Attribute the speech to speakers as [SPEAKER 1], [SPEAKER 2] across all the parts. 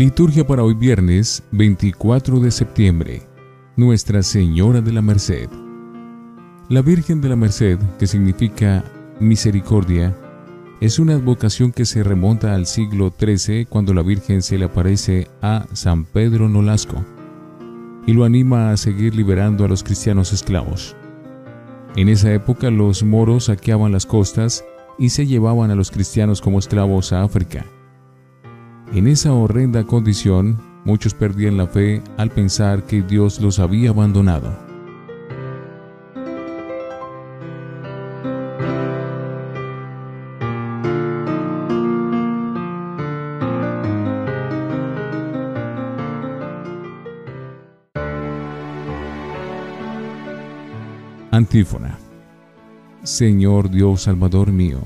[SPEAKER 1] Liturgia para hoy viernes 24 de septiembre. Nuestra Señora de la Merced. La Virgen de la Merced, que significa misericordia, es una advocación que se remonta al siglo XIII cuando la Virgen se le aparece a San Pedro Nolasco y lo anima a seguir liberando a los cristianos esclavos. En esa época los moros saqueaban las costas y se llevaban a los cristianos como esclavos a África. En esa horrenda condición, muchos perdían la fe al pensar que Dios los había abandonado. Antífona. Señor Dios Salvador mío,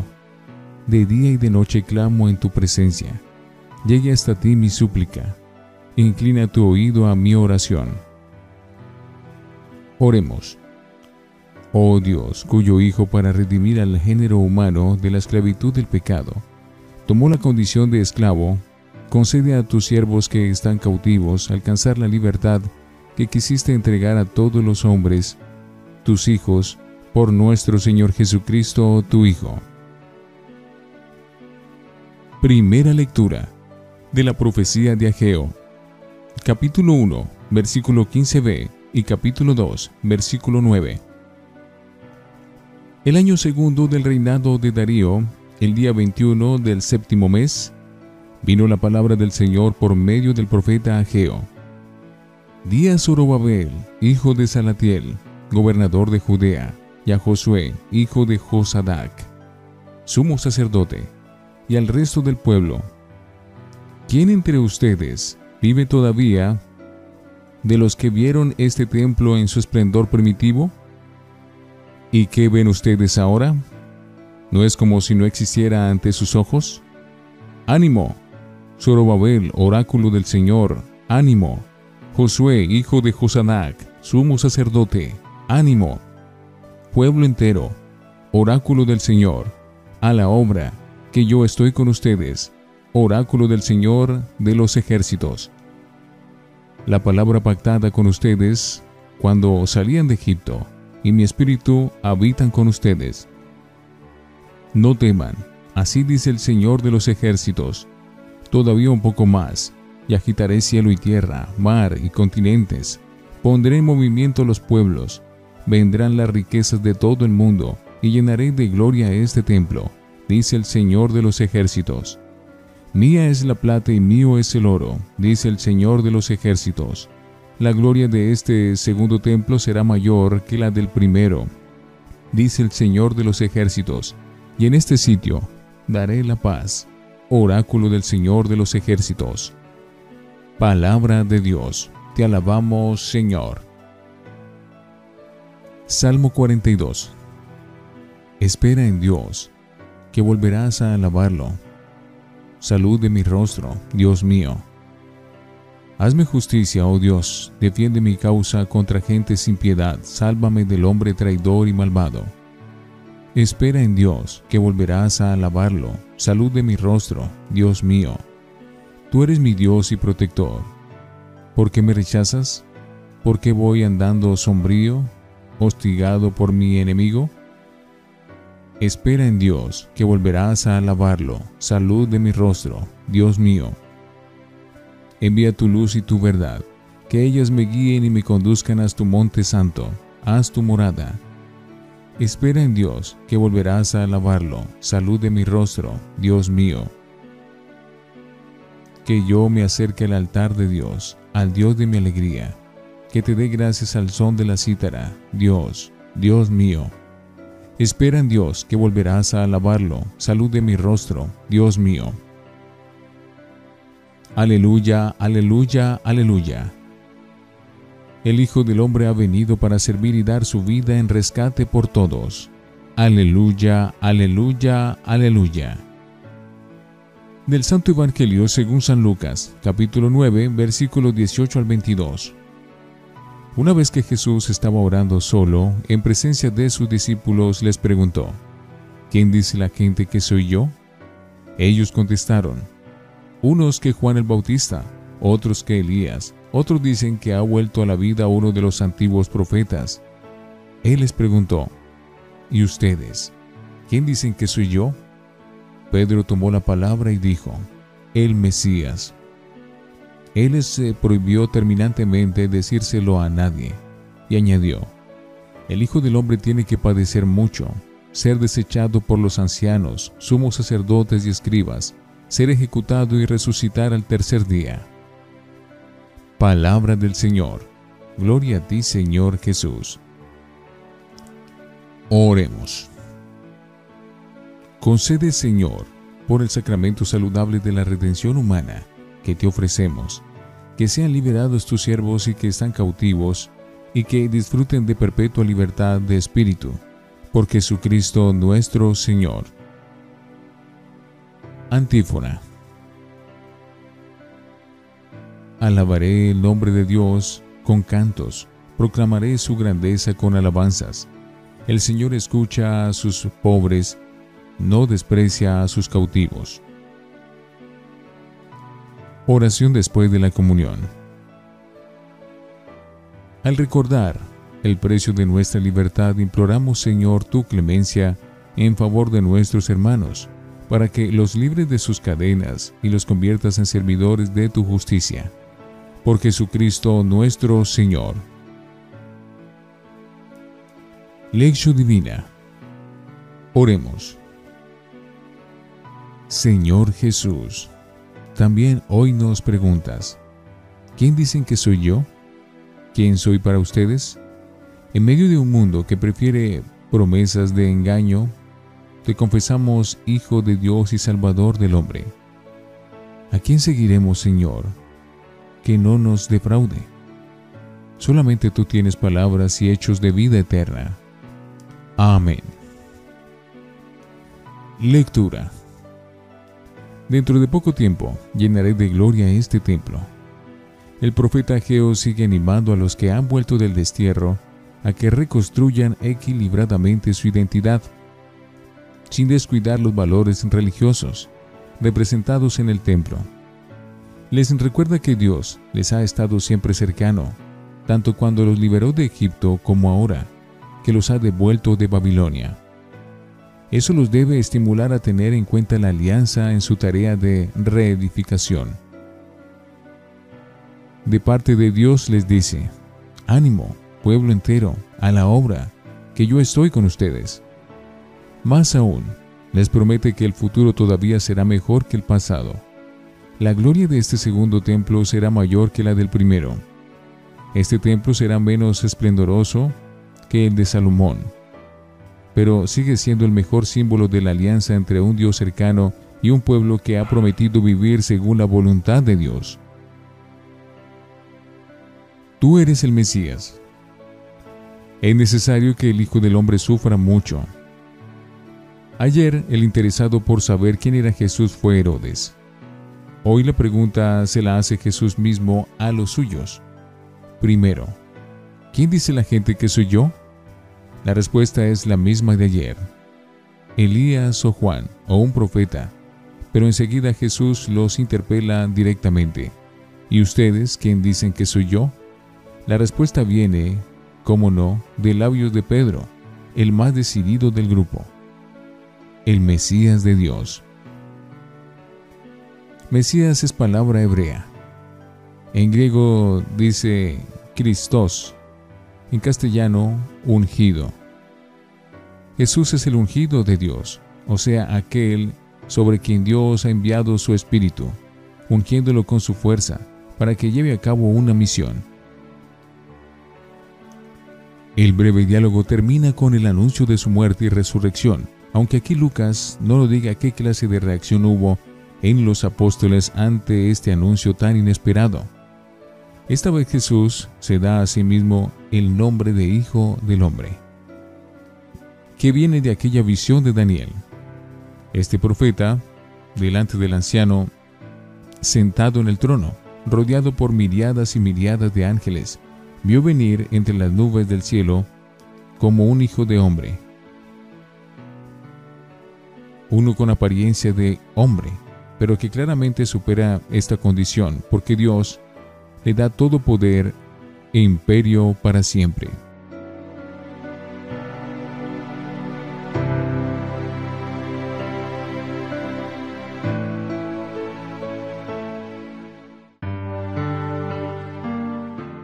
[SPEAKER 1] de día y de noche clamo en tu presencia llegue hasta ti mi súplica. Inclina tu oído a mi oración. Oremos. Oh Dios, cuyo Hijo para redimir al género humano de la esclavitud del pecado, tomó la condición de esclavo, concede a tus siervos que están cautivos alcanzar la libertad que quisiste entregar a todos los hombres, tus hijos, por nuestro Señor Jesucristo, tu Hijo. Primera lectura de la profecía de Ageo. Capítulo 1, versículo 15b y capítulo 2, versículo 9. El año segundo del reinado de Darío, el día 21 del séptimo mes, vino la palabra del Señor por medio del profeta Ageo. Di a Zorobabel, hijo de Salatiel, gobernador de Judea, y a Josué, hijo de Josadac, sumo sacerdote, y al resto del pueblo, ¿Quién entre ustedes vive todavía de los que vieron este templo en su esplendor primitivo? ¿Y qué ven ustedes ahora? ¿No es como si no existiera ante sus ojos? ¡Ánimo! Zorobabel, oráculo del Señor, ánimo. Josué, hijo de Josanac, sumo sacerdote, ánimo. Pueblo entero, oráculo del Señor, a la obra, que yo estoy con ustedes oráculo del Señor de los ejércitos. La palabra pactada con ustedes cuando salían de Egipto, y mi espíritu habitan con ustedes. No teman, así dice el Señor de los ejércitos, todavía un poco más, y agitaré cielo y tierra, mar y continentes, pondré en movimiento los pueblos, vendrán las riquezas de todo el mundo, y llenaré de gloria este templo, dice el Señor de los ejércitos. Mía es la plata y mío es el oro, dice el Señor de los ejércitos. La gloria de este segundo templo será mayor que la del primero, dice el Señor de los ejércitos. Y en este sitio daré la paz, oráculo del Señor de los ejércitos. Palabra de Dios, te alabamos Señor. Salmo 42 Espera en Dios, que volverás a alabarlo salud de mi rostro, Dios mío. Hazme justicia, oh Dios, defiende mi causa contra gente sin piedad, sálvame del hombre traidor y malvado. Espera en Dios, que volverás a alabarlo, salud de mi rostro, Dios mío. Tú eres mi Dios y protector. ¿Por qué me rechazas? ¿Por qué voy andando sombrío, hostigado por mi enemigo? Espera en Dios, que volverás a alabarlo. Salud de mi rostro, Dios mío. Envía tu luz y tu verdad, que ellas me guíen y me conduzcan a tu monte santo, haz tu morada. Espera en Dios, que volverás a alabarlo. Salud de mi rostro, Dios mío. Que yo me acerque al altar de Dios, al Dios de mi alegría. Que te dé gracias al son de la cítara, Dios, Dios mío. Espera en Dios que volverás a alabarlo. Salud de mi rostro, Dios mío. Aleluya, aleluya, aleluya. El Hijo del Hombre ha venido para servir y dar su vida en rescate por todos. Aleluya, aleluya, aleluya. Del Santo Evangelio según San Lucas, capítulo 9, versículo 18 al 22. Una vez que Jesús estaba orando solo, en presencia de sus discípulos, les preguntó, ¿quién dice la gente que soy yo? Ellos contestaron, unos que Juan el Bautista, otros que Elías, otros dicen que ha vuelto a la vida uno de los antiguos profetas. Él les preguntó, ¿y ustedes? ¿Quién dicen que soy yo? Pedro tomó la palabra y dijo, el Mesías. Él les eh, prohibió terminantemente decírselo a nadie, y añadió, el Hijo del Hombre tiene que padecer mucho, ser desechado por los ancianos, sumos sacerdotes y escribas, ser ejecutado y resucitar al tercer día. Palabra del Señor. Gloria a ti, Señor Jesús. Oremos. Concede, Señor, por el sacramento saludable de la redención humana que te ofrecemos, que sean liberados tus siervos y que están cautivos, y que disfruten de perpetua libertad de espíritu, por Jesucristo nuestro Señor. Antífona. Alabaré el nombre de Dios con cantos, proclamaré su grandeza con alabanzas. El Señor escucha a sus pobres, no desprecia a sus cautivos. Oración después de la comunión. Al recordar el precio de nuestra libertad, imploramos, Señor, tu clemencia en favor de nuestros hermanos, para que los libres de sus cadenas y los conviertas en servidores de tu justicia por Jesucristo nuestro Señor. Lección Divina. Oremos. Señor Jesús, también hoy nos preguntas, ¿quién dicen que soy yo? ¿Quién soy para ustedes? En medio de un mundo que prefiere promesas de engaño, te confesamos Hijo de Dios y Salvador del hombre. ¿A quién seguiremos, Señor? que no nos defraude. Solamente tú tienes palabras y hechos de vida eterna. Amén. Lectura. Dentro de poco tiempo llenaré de gloria este templo. El profeta Ageo sigue animando a los que han vuelto del destierro a que reconstruyan equilibradamente su identidad, sin descuidar los valores religiosos representados en el templo les recuerda que Dios les ha estado siempre cercano, tanto cuando los liberó de Egipto como ahora, que los ha devuelto de Babilonia. Eso los debe estimular a tener en cuenta la alianza en su tarea de reedificación. De parte de Dios les dice, ánimo, pueblo entero, a la obra, que yo estoy con ustedes. Más aún, les promete que el futuro todavía será mejor que el pasado la gloria de este segundo templo será mayor que la del primero. Este templo será menos esplendoroso que el de Salomón, pero sigue siendo el mejor símbolo de la alianza entre un Dios cercano y un pueblo que ha prometido vivir según la voluntad de Dios. Tú eres el Mesías. Es necesario que el Hijo del Hombre sufra mucho. Ayer el interesado por saber quién era Jesús fue Herodes. Hoy la pregunta se la hace Jesús mismo a los suyos. Primero, ¿quién dice la gente que soy yo? La respuesta es la misma de ayer. Elías o Juan o un profeta. Pero enseguida Jesús los interpela directamente. ¿Y ustedes quién dicen que soy yo? La respuesta viene, como no, de labios de Pedro, el más decidido del grupo. El Mesías de Dios. Mesías es palabra hebrea. En griego dice Christos, en castellano ungido. Jesús es el ungido de Dios, o sea, aquel sobre quien Dios ha enviado su Espíritu, ungiéndolo con su fuerza, para que lleve a cabo una misión. El breve diálogo termina con el anuncio de su muerte y resurrección, aunque aquí Lucas no lo diga qué clase de reacción hubo en los apóstoles ante este anuncio tan inesperado. Esta vez Jesús se da a sí mismo el nombre de Hijo del Hombre, que viene de aquella visión de Daniel. Este profeta, delante del anciano, sentado en el trono, rodeado por miriadas y miriadas de ángeles, vio venir entre las nubes del cielo como un hijo de hombre, uno con apariencia de hombre pero que claramente supera esta condición, porque Dios le da todo poder e imperio para siempre.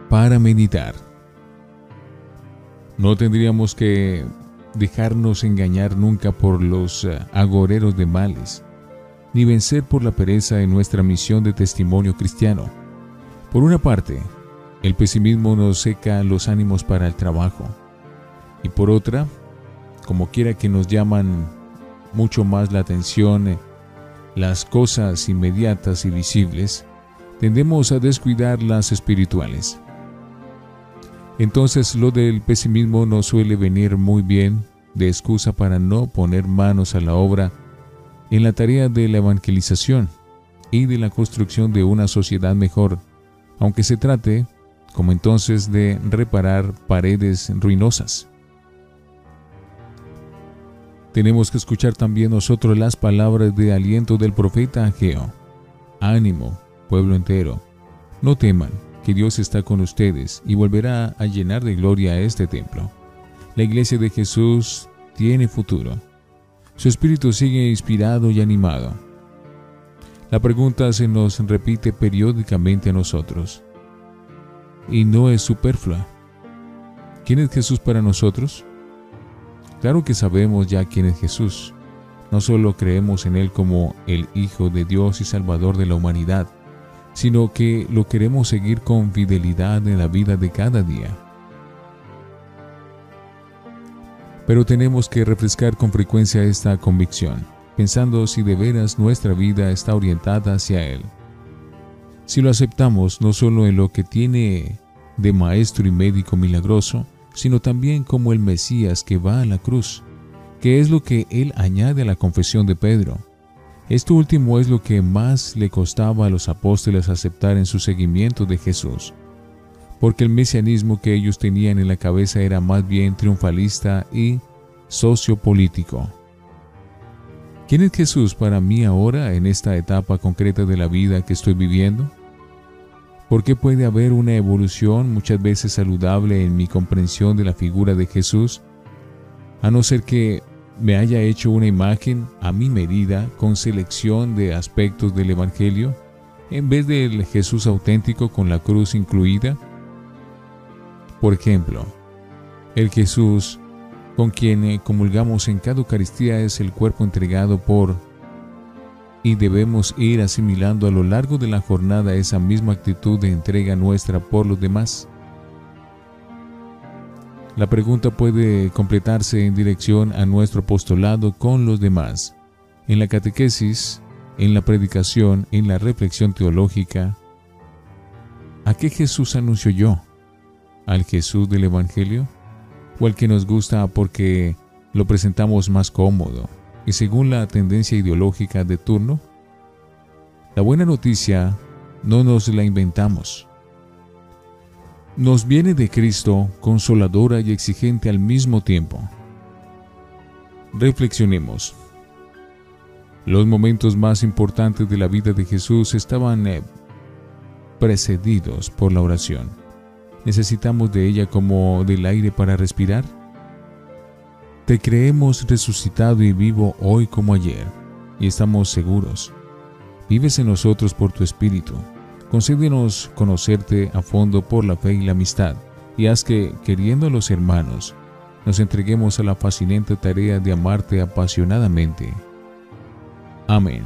[SPEAKER 1] Para meditar. No tendríamos que dejarnos engañar nunca por los eh, agoreros de males, ni vencer por la pereza en nuestra misión de testimonio cristiano. Por una parte, el pesimismo nos seca los ánimos para el trabajo, y por otra, como quiera que nos llaman mucho más la atención eh, las cosas inmediatas y visibles, tendemos a descuidar las espirituales. Entonces lo del pesimismo nos suele venir muy bien de excusa para no poner manos a la obra en la tarea de la evangelización y de la construcción de una sociedad mejor, aunque se trate, como entonces, de reparar paredes ruinosas. Tenemos que escuchar también nosotros las palabras de aliento del profeta Ageo. Ánimo, pueblo entero, no teman que Dios está con ustedes y volverá a llenar de gloria este templo. La iglesia de Jesús tiene futuro. Su espíritu sigue inspirado y animado. La pregunta se nos repite periódicamente a nosotros y no es superflua. ¿Quién es Jesús para nosotros? Claro que sabemos ya quién es Jesús. No solo creemos en Él como el Hijo de Dios y Salvador de la humanidad, sino que lo queremos seguir con fidelidad en la vida de cada día. Pero tenemos que refrescar con frecuencia esta convicción, pensando si de veras nuestra vida está orientada hacia Él. Si lo aceptamos no solo en lo que tiene de maestro y médico milagroso, sino también como el Mesías que va a la cruz, que es lo que Él añade a la confesión de Pedro esto último es lo que más le costaba a los apóstoles aceptar en su seguimiento de Jesús, porque el mesianismo que ellos tenían en la cabeza era más bien triunfalista y sociopolítico. ¿Quién es Jesús para mí ahora en esta etapa concreta de la vida que estoy viviendo? ¿Por qué puede haber una evolución muchas veces saludable en mi comprensión de la figura de Jesús? A no ser que me haya hecho una imagen a mi medida con selección de aspectos del Evangelio, en vez del Jesús auténtico con la cruz incluida? Por ejemplo, el Jesús con quien eh, comulgamos en cada Eucaristía es el cuerpo entregado por y debemos ir asimilando a lo largo de la jornada esa misma actitud de entrega nuestra por los demás. La pregunta puede completarse en dirección a nuestro apostolado con los demás, en la catequesis, en la predicación, en la reflexión teológica. ¿A qué Jesús anuncio yo? ¿Al Jesús del Evangelio? ¿O que nos gusta porque lo presentamos más cómodo y según la tendencia ideológica de turno? La buena noticia no nos la inventamos nos viene de Cristo, consoladora y exigente al mismo tiempo. Reflexionemos. Los momentos más importantes de la vida de Jesús estaban eh, precedidos por la oración. ¿Necesitamos de ella como del aire para respirar? Te creemos resucitado y vivo hoy como ayer, y estamos seguros. Vives en nosotros por tu Espíritu Concédenos conocerte a fondo por la fe y la amistad, y haz que, queriendo los hermanos, nos entreguemos a la fascinante tarea de amarte apasionadamente. Amén.